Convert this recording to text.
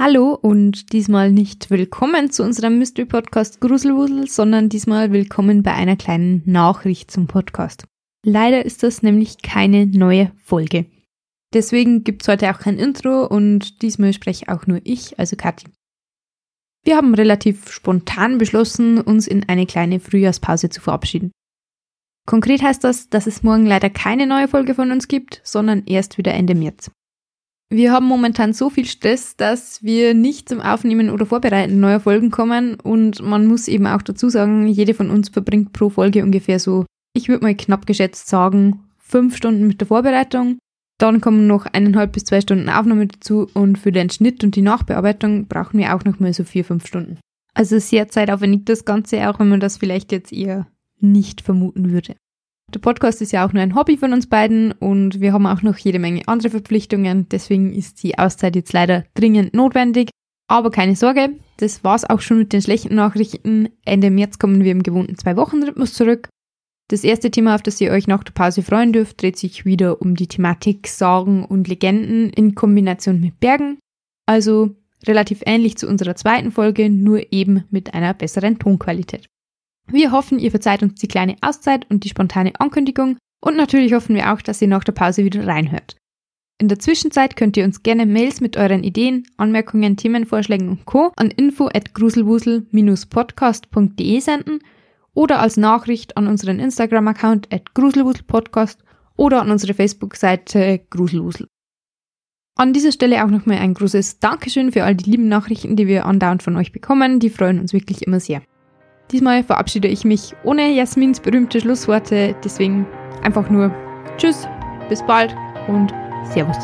Hallo und diesmal nicht willkommen zu unserem Mystery Podcast Gruselwusel, sondern diesmal willkommen bei einer kleinen Nachricht zum Podcast. Leider ist das nämlich keine neue Folge. Deswegen gibt's heute auch kein Intro und diesmal spreche auch nur ich, also Kathi. Wir haben relativ spontan beschlossen, uns in eine kleine Frühjahrspause zu verabschieden. Konkret heißt das, dass es morgen leider keine neue Folge von uns gibt, sondern erst wieder Ende März. Wir haben momentan so viel Stress, dass wir nicht zum Aufnehmen oder Vorbereiten neuer Folgen kommen und man muss eben auch dazu sagen, jede von uns verbringt pro Folge ungefähr so, ich würde mal knapp geschätzt sagen, fünf Stunden mit der Vorbereitung. Dann kommen noch eineinhalb bis zwei Stunden Aufnahme dazu und für den Schnitt und die Nachbearbeitung brauchen wir auch noch mal so vier, fünf Stunden. Also sehr zeitaufwendig das Ganze, auch wenn man das vielleicht jetzt eher nicht vermuten würde. Der Podcast ist ja auch nur ein Hobby von uns beiden und wir haben auch noch jede Menge andere Verpflichtungen. Deswegen ist die Auszeit jetzt leider dringend notwendig. Aber keine Sorge, das war's auch schon mit den schlechten Nachrichten. Ende März kommen wir im gewohnten Zwei-Wochen-Rhythmus zurück. Das erste Thema, auf das ihr euch nach der Pause freuen dürft, dreht sich wieder um die Thematik Sagen und Legenden in Kombination mit Bergen. Also relativ ähnlich zu unserer zweiten Folge, nur eben mit einer besseren Tonqualität. Wir hoffen, ihr verzeiht uns die kleine Auszeit und die spontane Ankündigung und natürlich hoffen wir auch, dass ihr nach der Pause wieder reinhört. In der Zwischenzeit könnt ihr uns gerne Mails mit euren Ideen, Anmerkungen, Themenvorschlägen und Co. an info at gruselwusel-podcast.de senden oder als Nachricht an unseren Instagram-Account at gruselwuselpodcast oder an unsere Facebook-Seite gruselwusel. An dieser Stelle auch nochmal ein großes Dankeschön für all die lieben Nachrichten, die wir andauernd von euch bekommen. Die freuen uns wirklich immer sehr. Diesmal verabschiede ich mich ohne Jasmins berühmte Schlussworte, deswegen einfach nur Tschüss, bis bald und Servus.